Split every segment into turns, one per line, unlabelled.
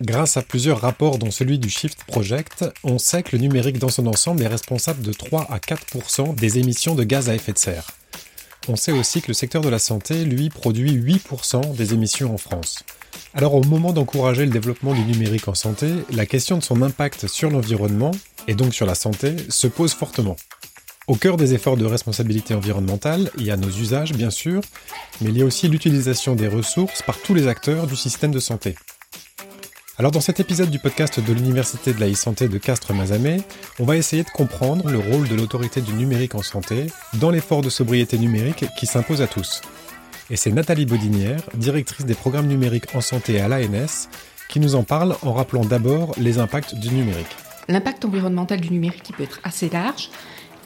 Grâce à plusieurs rapports dont celui du Shift Project, on sait que le numérique dans son ensemble est responsable de 3 à 4% des émissions de gaz à effet de serre. On sait aussi que le secteur de la santé, lui, produit 8% des émissions en France. Alors au moment d'encourager le développement du numérique en santé, la question de son impact sur l'environnement, et donc sur la santé, se pose fortement. Au cœur des efforts de responsabilité environnementale, il y a nos usages bien sûr, mais il y a aussi l'utilisation des ressources par tous les acteurs du système de santé. Alors dans cet épisode du podcast de l'Université de la e-santé de Castres-Mazamet, on va essayer de comprendre le rôle de l'autorité du numérique en santé dans l'effort de sobriété numérique qui s'impose à tous. Et c'est Nathalie Bodinière, directrice des programmes numériques en santé à l'ANS, qui nous en parle en rappelant d'abord les impacts du numérique.
L'impact environnemental du numérique peut être assez large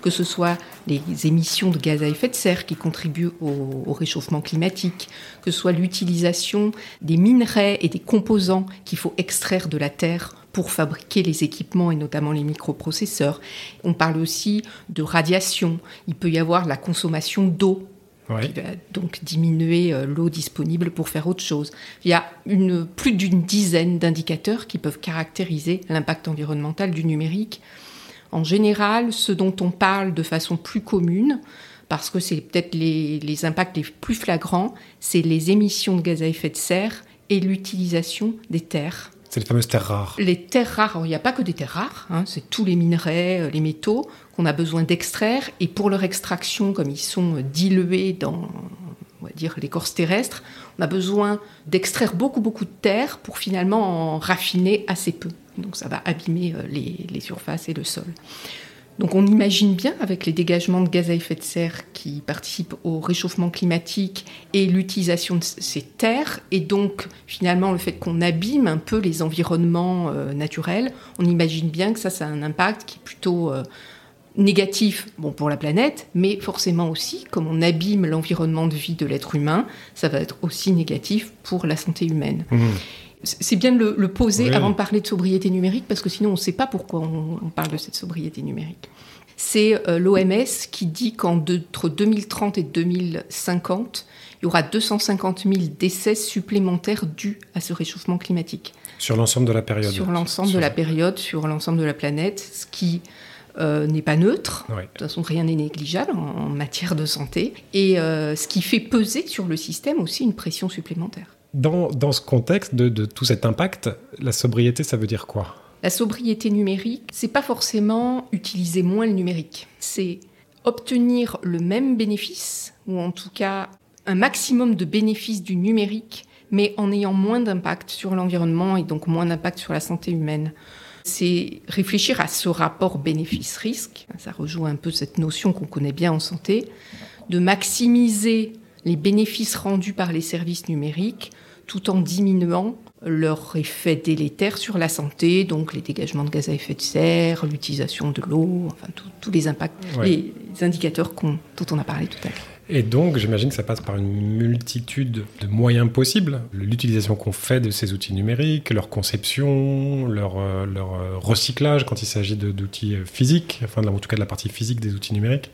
que ce soit les émissions de gaz à effet de serre qui contribuent au, réchauffement climatique, que ce soit l'utilisation des minerais et des composants qu'il faut extraire de la terre pour fabriquer les équipements et notamment les microprocesseurs. On parle aussi de radiation. Il peut y avoir la consommation d'eau qui va donc diminuer euh, l'eau disponible pour faire autre chose. Il y a une, plus d'une dizaine d'indicateurs qui peuvent caractériser l'impact environnemental du numérique. En général, ce dont on parle de façon plus commune, parce que c'est peut-être les, impacts les plus flagrants, c'est les émissions de gaz à effet de serre et l'utilisation des terres.
C'est les fameuses terres rares.
Les terres rares, il n'y a pas que des terres rares, hein, c'est tous les minerais, euh, les métaux qu'on a besoin d'extraire. Et pour leur extraction, comme ils sont dilués dans on va dire l'écorce terrestre, on a besoin d'extraire beaucoup beaucoup de terre pour finalement en raffiner assez peu. Donc ça va abîmer euh, les, surfaces et le sol. Donc on imagine bien avec les dégagements de gaz à effet de serre qui participent au réchauffement climatique et l'utilisation de ces terres et donc finalement le fait qu'on abîme un peu les environnements euh, naturels, on imagine bien que ça, ça a un impact qui est plutôt euh, négatif bon, pour la planète, mais forcément aussi, comme on abîme l'environnement de vie de l'être humain, ça va être aussi négatif pour la santé humaine. Mmh. C'est bien de le, poser avant de parler de sobriété numérique, parce que sinon on ne sait pas pourquoi on, parle de cette sobriété numérique. C'est euh, l'OMS qui dit qu'entre 2030 et 2050, il y aura 250 000 décès supplémentaires dus à ce réchauffement climatique.
Sur l'ensemble de la période
Sur l'ensemble de la période, sur l'ensemble de la planète, ce qui euh, n'est pas neutre. De toute façon, rien n'est négligeable en, matière de santé. Et euh, ce qui fait peser sur le système aussi une pression supplémentaire.
Dans, ce contexte de, tout cet impact, la sobriété, ça veut dire quoi?
La sobriété numérique, c'est pas forcément utiliser moins le numérique. C'est obtenir le même bénéfice, ou en tout cas un maximum de bénéfices du numérique, mais en ayant moins d'impact sur l'environnement et donc moins d'impact sur la santé humaine. C'est réfléchir à ce rapport bénéfice-risque, ça rejoue un peu cette notion qu'on connaît bien en santé, de maximiser les bénéfices rendus par les services numériques tout en diminuant leur effet délétère sur la santé, donc les dégagements de gaz à effet de serre, l'utilisation de l'eau, enfin tous les impacts, les indicateurs dont on a parlé tout à l'heure.
Et donc, j'imagine que ça passe par une multitude de moyens possibles. L'utilisation qu'on fait de ces outils numériques, leur conception, leur, euh, leur euh, recyclage quand il s'agit d'outils euh, physiques, enfin en tout cas de la partie physique des outils numériques.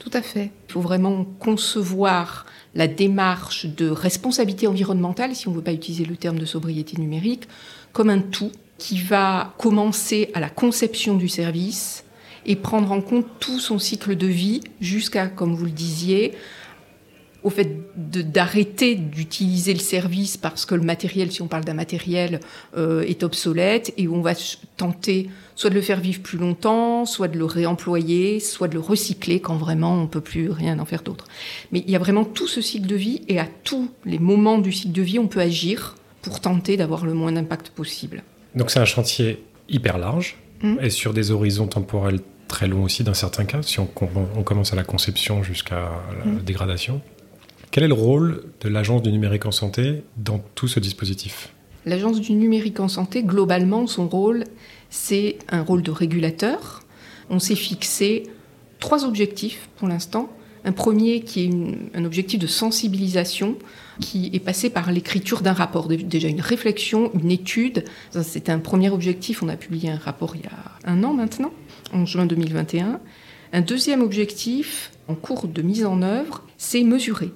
Tout à fait. Il faut vraiment concevoir la démarche de responsabilité environnementale, si on ne veut pas utiliser le terme de sobriété numérique, comme un tout qui va commencer à la conception du service et prendre en compte tout son cycle de vie jusqu'à, comme vous le disiez, au fait d'arrêter d'utiliser le service parce que le matériel, si on parle d'un matériel, euh, est obsolète et où on va tenter soit de le faire vivre plus longtemps, soit de le réemployer, soit de le recycler quand vraiment on peut plus rien en faire d'autre. Mais il y a vraiment tout ce cycle de vie et à tous les moments du cycle de vie, on peut agir pour tenter d'avoir le moins d'impact possible.
Donc c'est un chantier hyper large mmh. et sur des horizons temporels très longs aussi dans certains cas, si on, commence à la conception jusqu'à la mmh. dégradation. Quel est le rôle de l'Agence du numérique en santé dans tout ce dispositif?
L'Agence du numérique en santé, globalement, son rôle, c'est un rôle de régulateur. On s'est fixé trois objectifs pour l'instant. Un premier qui est un objectif de sensibilisation qui est passé par l'écriture d'un rapport, déjà une réflexion, une étude. C'était un premier objectif, on a publié un rapport il y a un an maintenant, en juin 2021. Un deuxième objectif, en cours de mise en œuvre, c'est mesurer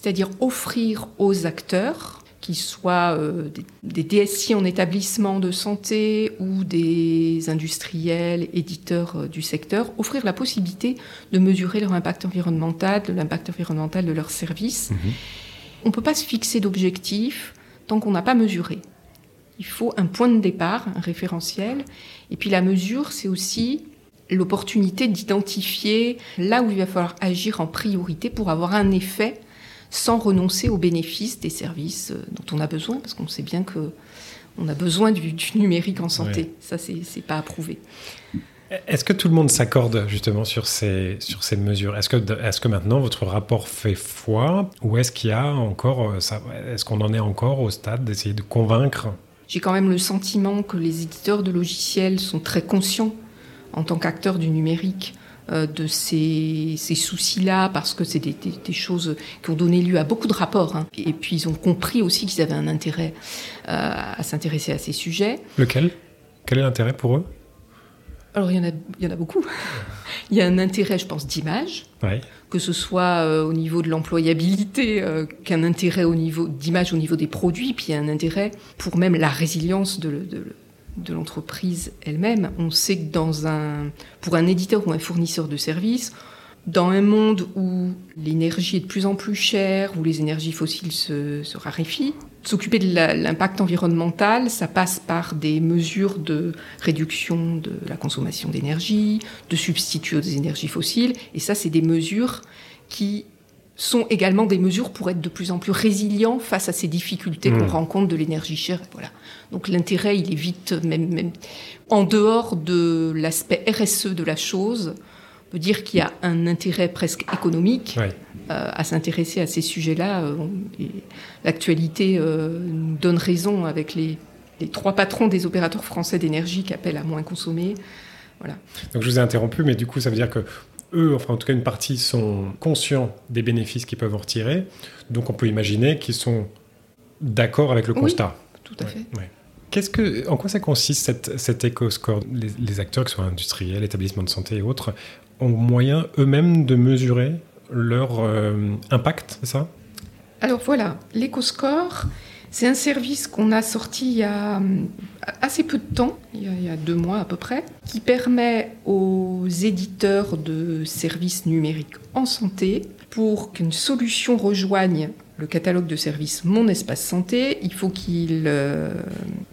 c'est-à-dire offrir aux acteurs qu'ils soient euh, des, DSI en établissement de santé ou des industriels, éditeurs euh, du secteur, offrir la possibilité de mesurer leur impact environnemental, de l'impact environnemental de leurs services. Mhm. On ne peut pas se fixer d'objectifs tant qu'on n'a pas mesuré. Il faut un point de départ, un référentiel. Et puis la mesure, c'est aussi l'opportunité d'identifier là où il va falloir agir en priorité pour avoir un effet sans renoncer aux bénéfices des services euh, dont on a besoin, parce qu'on sait bien que on a besoin du, numérique en santé. Ça, c'est n'est pas approuvé.
Est-ce que tout le monde s'accorde justement sur ces, sur ces mesures? Est-ce que, est que maintenant votre rapport fait foi? Ou est-ce qu'il y a encore, euh, est-ce qu'on en est encore au stade d'essayer de convaincre?
J'ai quand même le sentiment que les éditeurs de logiciels sont très conscients en tant qu'acteurs du numérique de ces, soucis-là, parce que c'est des, choses qui ont donné lieu à beaucoup de rapports. Hein. Et puis ils ont compris aussi qu'ils avaient un intérêt euh, à s'intéresser à ces sujets.
Lequel? Quel est l'intérêt pour eux?
Alors, il y, en a, il y en a beaucoup. il y a un intérêt, je pense, d'image, que ce soit euh, au niveau de l'employabilité, qu'un intérêt au niveau d'image au niveau des produits, puis il y a un intérêt pour même la résilience de, de, de l'entreprise elle-même. On sait que pour un éditeur ou un fournisseur de services, dans un monde où l'énergie est de plus en plus chère, où les énergies fossiles se, se raréfient, s'occuper de l'impact environnemental, ça passe par des mesures de réduction de la consommation d'énergie, de substitut aux énergies fossiles, et ça, c'est des mesures qui sont également des mesures pour être de plus en plus résilients face à ces difficultés qu'on mmh. rencontre de l'énergie chère. Voilà. Donc l'intérêt, il est vite, même, même en dehors de l'aspect RSE de la chose, on peut dire qu'il y a un intérêt presque économique euh, à s'intéresser à ces sujets-là. Euh, l'actualité euh, nous donne raison avec les, les, trois patrons des opérateurs français d'énergie qui appellent à moins consommer. Voilà.
Donc je vous ai interrompu, mais du coup ça veut dire que eux, enfin en tout cas une partie, sont conscients des bénéfices qu'ils peuvent en retirer. Donc on peut imaginer qu'ils sont d'accord avec le constat.
Tout à fait.
Qu'est-ce que, en quoi ça consiste cette, cet éco-score les, acteurs, que ce soit industriels, établissements de santé et autres, ont moyen eux-mêmes de mesurer leur euh, impact, c'est ça?
Alors voilà, l'éco-score, c'est un service qu'on a sorti il y a euh, assez peu de temps, il y, a, deux mois à peu près, qui permet aux éditeurs de services numériques en santé, pour qu'une solution rejoigne le catalogue de services Mon Espace Santé, il faut qu'il euh,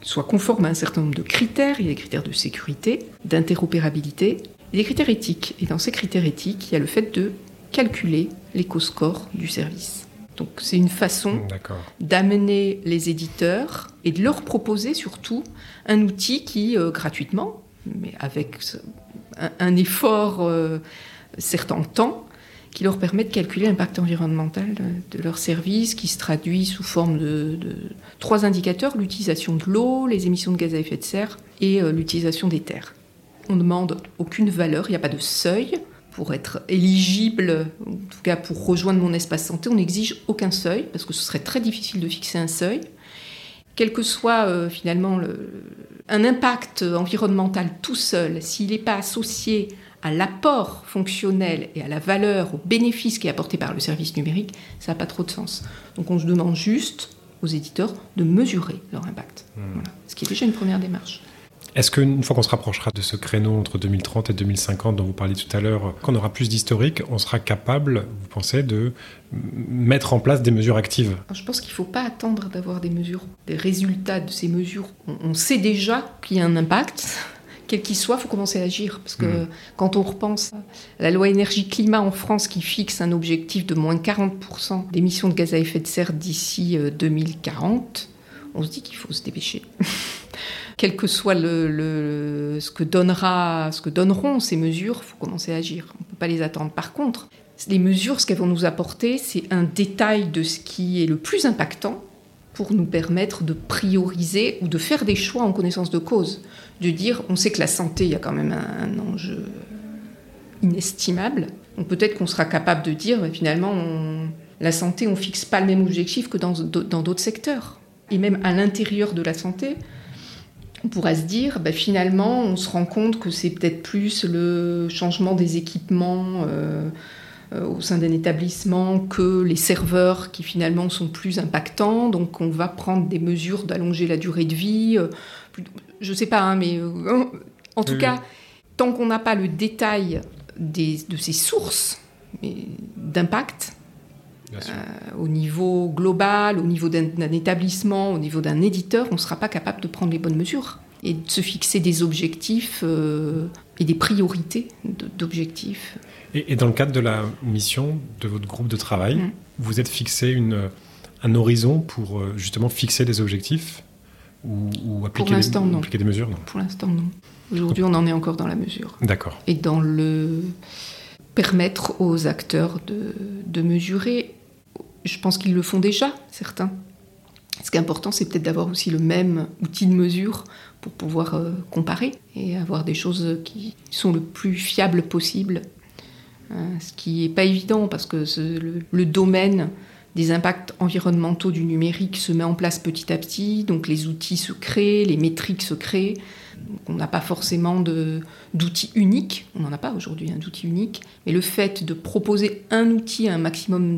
soit conforme à un certain nombre de critères. Il y a des critères de sécurité, d'interopérabilité et des critères éthiques. Et dans ces critères éthiques, il y a le fait de calculer l'éco-score du service. Donc c'est une façon d'amener les éditeurs et de leur proposer surtout un outil qui, euh, gratuitement, mais avec un, effort euh, certain temps, qui leur permet de calculer l'impact environnemental de, leur service, qui se traduit sous forme de, trois indicateurs, l'utilisation de l'eau, les émissions de gaz à effet de serre et euh, l'utilisation des terres. On ne demande aucune valeur, il n'y a pas de seuil, pour être éligible, en tout cas pour rejoindre mon espace santé, on n'exige aucun seuil, parce que ce serait très difficile de fixer un seuil. Quel que soit euh, finalement un impact environnemental tout seul, s'il n'est pas associé à l'apport fonctionnel et à la valeur, au bénéfice qui est apporté par le service numérique, ça n'a pas trop de sens. Donc on se demande juste aux éditeurs de mesurer leur impact. Hmm. Ce qui est déjà une première démarche.
Est-ce qu'une fois qu'on se rapprochera de ce créneau entre 2030 et 2050 dont vous parliez tout à l'heure, qu'on aura plus d'historique, on sera capable, vous pensez, de mettre en place des mesures actives?
Je pense qu'il ne faut pas attendre d'avoir des mesures, des résultats de ces mesures. On, sait déjà qu'il y a un impact. Quel qu'il soit, il faut commencer à agir. Parce que hmm. quand on repense à la loi énergie-climat en France qui fixe un objectif de moins 40% d'émissions de gaz à effet de serre d'ici 2040, euh, on se dit qu'il faut se dépêcher. quel que soit le, ce, que donnera, ce que donneront ces mesures, il faut commencer à agir. On ne peut pas les attendre. Par contre, les mesures, ce qu'elles vont nous apporter, c'est un détail de ce qui est le plus impactant pour nous permettre de prioriser ou de faire des choix en connaissance de cause. De dire, on sait que la santé, il y a quand même un, enjeu inestimable. Donc peut-être qu'on sera capable de dire, finalement, la santé, on ne fixe pas le même objectif que dans d'autres secteurs. Et même à l'intérieur de la santé, on pourrait se dire, bah, finalement, on se rend compte que c'est peut-être plus le changement des équipements, euh, euh, au sein d'un établissement que les serveurs qui finalement sont plus impactants. Donc on va prendre des mesures d'allonger la durée de vie. Euh, je ne sais pas, hein, mais en tout cas, tant qu'on n'a pas le détail de ces sources d'impact, au niveau global, au niveau d'un établissement, au niveau d'un éditeur, on ne sera pas capable de prendre les bonnes mesures et de se fixer des objectifs et des priorités d'objectifs.
Et, dans le cadre de la mission de votre groupe de travail, mm. vous êtes fixé une, un horizon pour euh, justement fixer des objectifs ou, appliquer, des, appliquer, des, mesures non
Pour l'instant, non. Aujourd'hui, on en est encore dans la mesure.
D'accord.
Et dans le permettre aux acteurs de, de mesurer, je pense qu'ils le font déjà, certains. Ce qui est important, c'est peut-être d'avoir aussi le même outil de mesure pour pouvoir euh, comparer et avoir des choses qui sont le plus fiables possible. Euh, ce qui n'est pas évident parce que le, domaine des impacts environnementaux du numérique se met en place petit à petit, donc les outils se créent, les métriques se créent. On n'a pas forcément d'outils uniques, on n'en a pas aujourd'hui un outil unique, mais le fait de proposer un outil à un maximum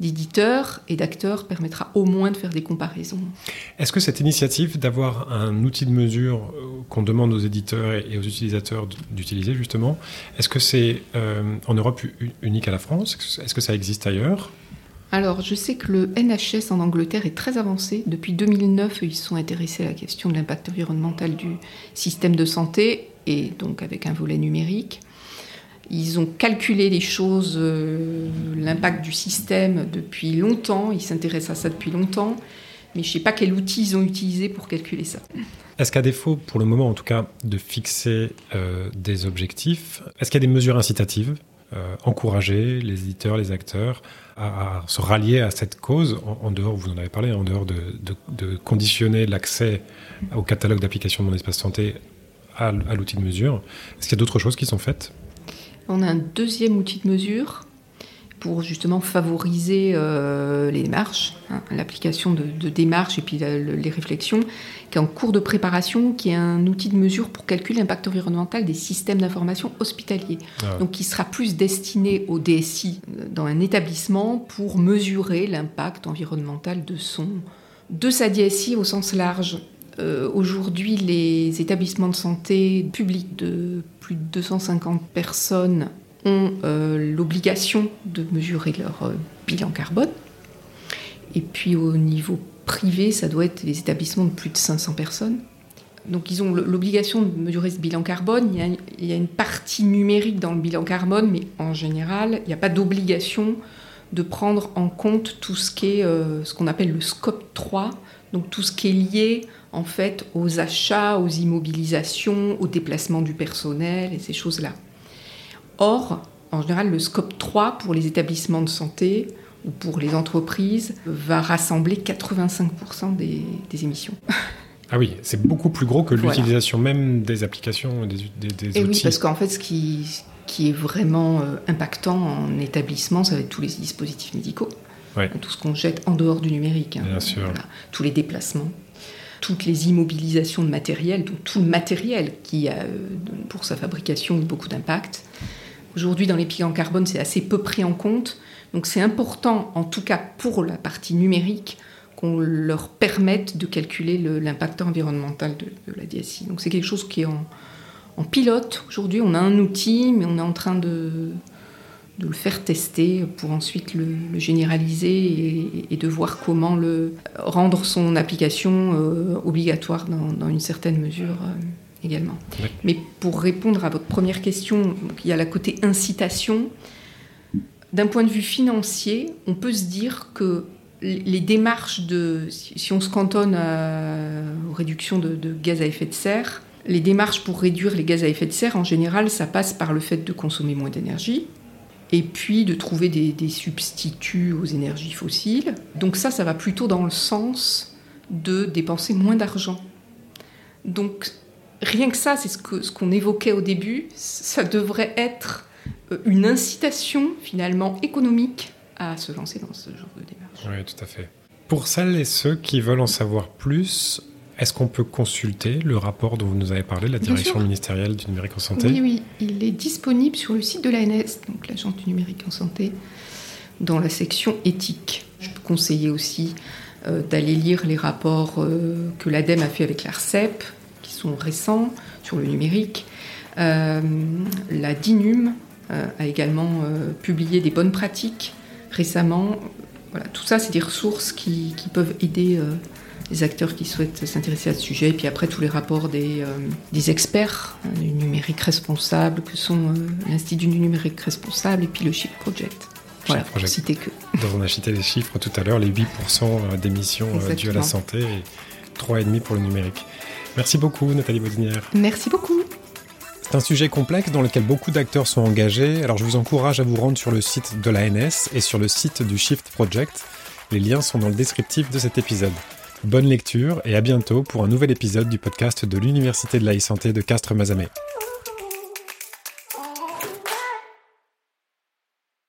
d'éditeurs et d'acteurs permettra au moins de faire des comparaisons.
Est-ce que cette initiative d'avoir un outil de mesure euh, qu'on demande aux éditeurs et aux utilisateurs d'utiliser justement, est-ce que c'est euh, en Europe unique à la France? Est-ce que ça existe ailleurs?
Alors, je sais que le NHS en Angleterre est très avancé. Depuis 2009, ils sont intéressés à la question de l'impact environnemental du système de santé, et donc avec un volet numérique. Ils ont calculé les choses, euh, l'impact du système depuis longtemps, ils s'intéressent à ça depuis longtemps, mais je ne sais pas quel outil ils ont utilisé pour calculer ça.
Est-ce qu'à défaut, pour le moment en tout cas, de fixer euh, des objectifs, est-ce qu'il y a des mesures incitatives euh, encourager les éditeurs, les acteurs à, se rallier à cette cause, en, dehors, vous en avez parlé, en dehors de, conditionner l'accès au catalogue d'applications de mon espace santé à, à l'outil de mesure. Est-ce qu'il y a d'autres choses qui sont faites?
On a un deuxième outil de mesure pour justement favoriser euh, les démarches, hein, l'application de, démarches et puis les réflexions, qui est en cours de préparation, qui est un outil de mesure pour calculer l'impact environnemental des systèmes d'information hospitaliers. Ah. Donc qui sera plus destiné au DSI dans un établissement pour mesurer l'impact environnemental de, son, de sa DSI au sens large. Euh, aujourd'hui, les établissements de santé publics de plus de 250 personnes ont euh, l'obligation de mesurer leur euh, bilan carbone. Et puis au niveau privé, ça doit être les établissements de plus de 500 personnes. Donc ils ont l'obligation de mesurer ce bilan carbone. Il y, a, une partie numérique dans le bilan carbone, mais en général, il n'y a pas d'obligation de prendre en compte tout ce est ce qu'on appelle le scope 3, donc tout ce qui est lié en fait aux achats, aux immobilisations, au déplacement du personnel et ces choses-là. Or, en général, le scope 3 pour les établissements de santé ou pour les entreprises va rassembler 85% des, émissions.
Ah oui, c'est beaucoup plus gros que l'utilisation même des applications, des, des, et
Oui, parce qu'en fait, ce qui, qui est vraiment euh, impactant en établissement, ça va être tous les dispositifs médicaux. Tout ce qu'on jette en dehors du numérique.
Hein. Bien sûr.
Tous les déplacements toutes les immobilisations de matériel, donc tout le matériel qui a euh, pour sa fabrication beaucoup d'impact. Aujourd'hui, dans les bilans carbone, c'est assez peu pris en compte. Donc c'est important, en tout cas pour la partie numérique, qu'on leur permette de calculer l'impact environnemental de, la DSI. Donc c'est quelque chose qui est en, en pilote. Aujourd'hui, on a un outil, mais on est en train de, le faire tester pour ensuite le, généraliser et, de voir comment rendre son application euh, obligatoire dans, une certaine mesure euh, également. Mais pour répondre à votre première question, il y a la côté incitation. D'un point de vue financier, on peut se dire que les démarches de, si on se cantonne aux réductions de, de gaz à effet de serre, les démarches pour réduire les gaz à effet de serre, en général, ça passe par le fait de consommer moins d'énergie, et puis de trouver des, substituts aux énergies fossiles. Donc ça, ça va plutôt dans le sens de dépenser moins d'argent. Donc rien que ça, c'est ce qu'on ce évoquait au début, ça devrait être euh, une incitation finalement économique à se lancer dans ce genre de démarche.
Oui, tout à fait. Pour celles et ceux qui veulent en savoir plus, Est-ce qu'on peut consulter le rapport dont vous nous avez parlé, la direction ministérielle du numérique en santé?
Oui, oui, il est disponible sur le site de l'ANS, donc l'Agence du numérique en santé, dans la section éthique. Je peux conseiller aussi euh, d'aller lire les rapports euh, que l'ADEME a fait avec l'ARCEP, sont récents sur le numérique. Euh, la DINUM a également publié des bonnes pratiques récemment. Voilà, tout ça, c'est des ressources qui, qui peuvent aider les acteurs qui souhaitent s'intéresser à ce sujet, et puis après tous les rapports des, des experts hein, du numérique responsable, que sont l'Institut du numérique responsable et puis le Chip Project. Voilà, pour citer que.
on a cité les chiffres tout à l'heure, les 8% d'émissions dues à la santé et 3,5% pour le numérique. Merci beaucoup Nathalie Baudinière.
Merci beaucoup.
C'est un sujet complexe dans lequel beaucoup d'acteurs sont engagés, alors je vous encourage à vous rendre sur le site de l'ANS et sur le site du Shift Project. Les liens sont dans le descriptif de cet épisode. Bonne lecture et à bientôt pour un nouvel épisode du podcast de l'Université de la e-santé de Castres-Mazamet.